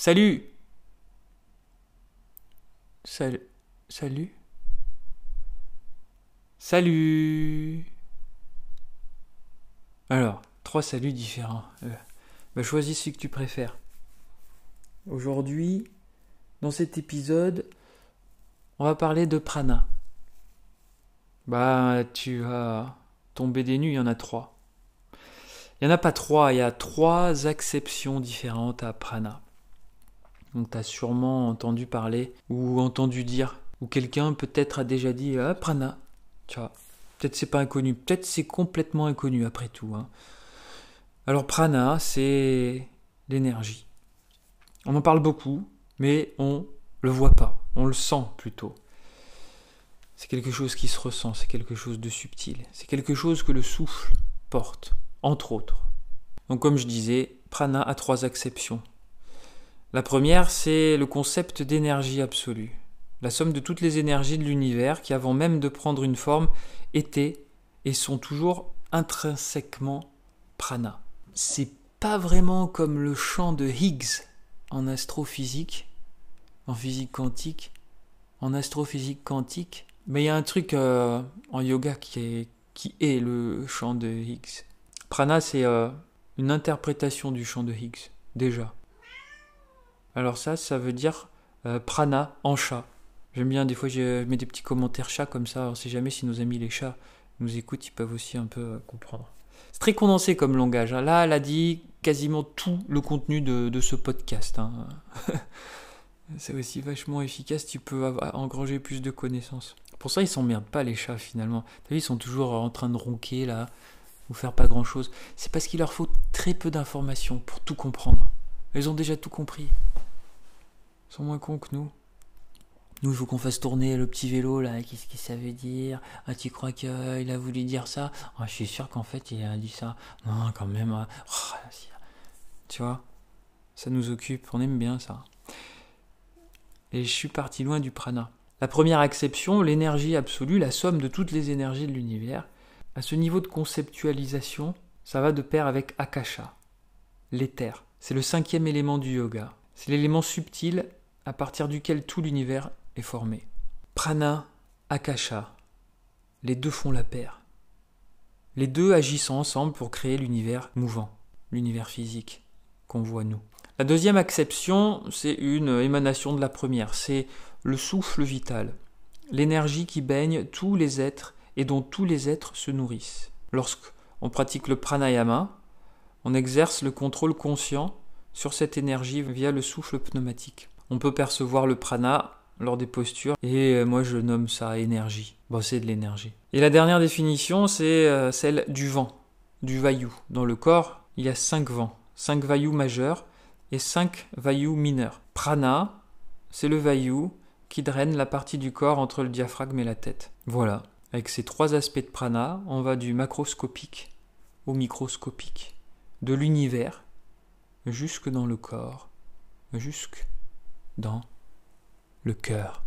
Salut Salut Salut Alors, trois saluts différents. Euh, bah, choisis celui que tu préfères. Aujourd'hui, dans cet épisode, on va parler de prana. Bah, tu vas tomber des nues, il y en a trois. Il n'y en a pas trois, il y a trois acceptions différentes à prana. Donc tu as sûrement entendu parler ou entendu dire, ou quelqu'un peut-être a déjà dit ah, prana. Tu vois, peut-être c'est pas inconnu, peut-être c'est complètement inconnu après tout. Hein. Alors prana, c'est l'énergie. On en parle beaucoup, mais on le voit pas, on le sent plutôt. C'est quelque chose qui se ressent, c'est quelque chose de subtil, c'est quelque chose que le souffle porte, entre autres. Donc comme je disais, prana a trois acceptions. La première, c'est le concept d'énergie absolue, la somme de toutes les énergies de l'univers qui, avant même de prendre une forme, étaient et sont toujours intrinsèquement prana. C'est pas vraiment comme le champ de Higgs en astrophysique, en physique quantique, en astrophysique quantique, mais il y a un truc euh, en yoga qui est, qui est le champ de Higgs. Prana, c'est euh, une interprétation du champ de Higgs, déjà. Alors ça, ça veut dire euh, prana en chat. J'aime bien, des fois, je mets des petits commentaires chat comme ça. On sait jamais si nos amis les chats nous écoutent, ils peuvent aussi un peu comprendre. C'est très condensé comme langage. Hein. Là, elle a dit quasiment tout le contenu de, ce podcast. Hein. c'est aussi vachement efficace, tu peux engranger plus de connaissances. Pour ça, ils s'emmerdent pas les chats finalement. Vu, ils sont toujours en train de ronquer là, ou faire pas grand chose. C'est parce qu'il leur faut très peu d'informations pour tout comprendre. Ils ont déjà tout compris. Sont moins cons que nous. Nous, il faut qu'on fasse tourner le petit vélo là. Qu'est-ce qu'il ça veut dire? Ah, tu crois qu'il a voulu dire ça? Ah, Je suis sûr qu'en fait, il a dit ça. Non, quand même. Hein. Oh, tu vois? Ça nous occupe. On aime bien ça. Et je suis parti loin du prana. La première acception, l'énergie absolue, la somme de toutes les énergies de l'univers, à ce niveau de conceptualisation, ça va de pair avec Akasha, l'éther. C'est le cinquième élément du yoga. C'est l'élément subtil à partir duquel tout l'univers est formé. Prana, Akasha, les deux font la paire. Les deux agissent ensemble pour créer l'univers mouvant, l'univers physique qu'on voit nous. La deuxième acception, c'est une émanation de la première, c'est le souffle vital, l'énergie qui baigne tous les êtres et dont tous les êtres se nourrissent. Lorsqu'on pratique le pranayama, on exerce le contrôle conscient sur cette énergie via le souffle pneumatique. On peut percevoir le prana lors des postures et euh, moi je nomme ça énergie. Bon, c'est de l'énergie. Et la dernière définition, c'est euh, celle du vent, du vayu. Dans le corps, il y a cinq vents, cinq vayus majeurs et cinq vayus mineurs. Prana, c'est le vayu qui draine la partie du corps entre le diaphragme et la tête. Voilà. Avec ces trois aspects de prana, on va du macroscopique au microscopique, de l'univers jusque dans le corps, jusque dans le cœur.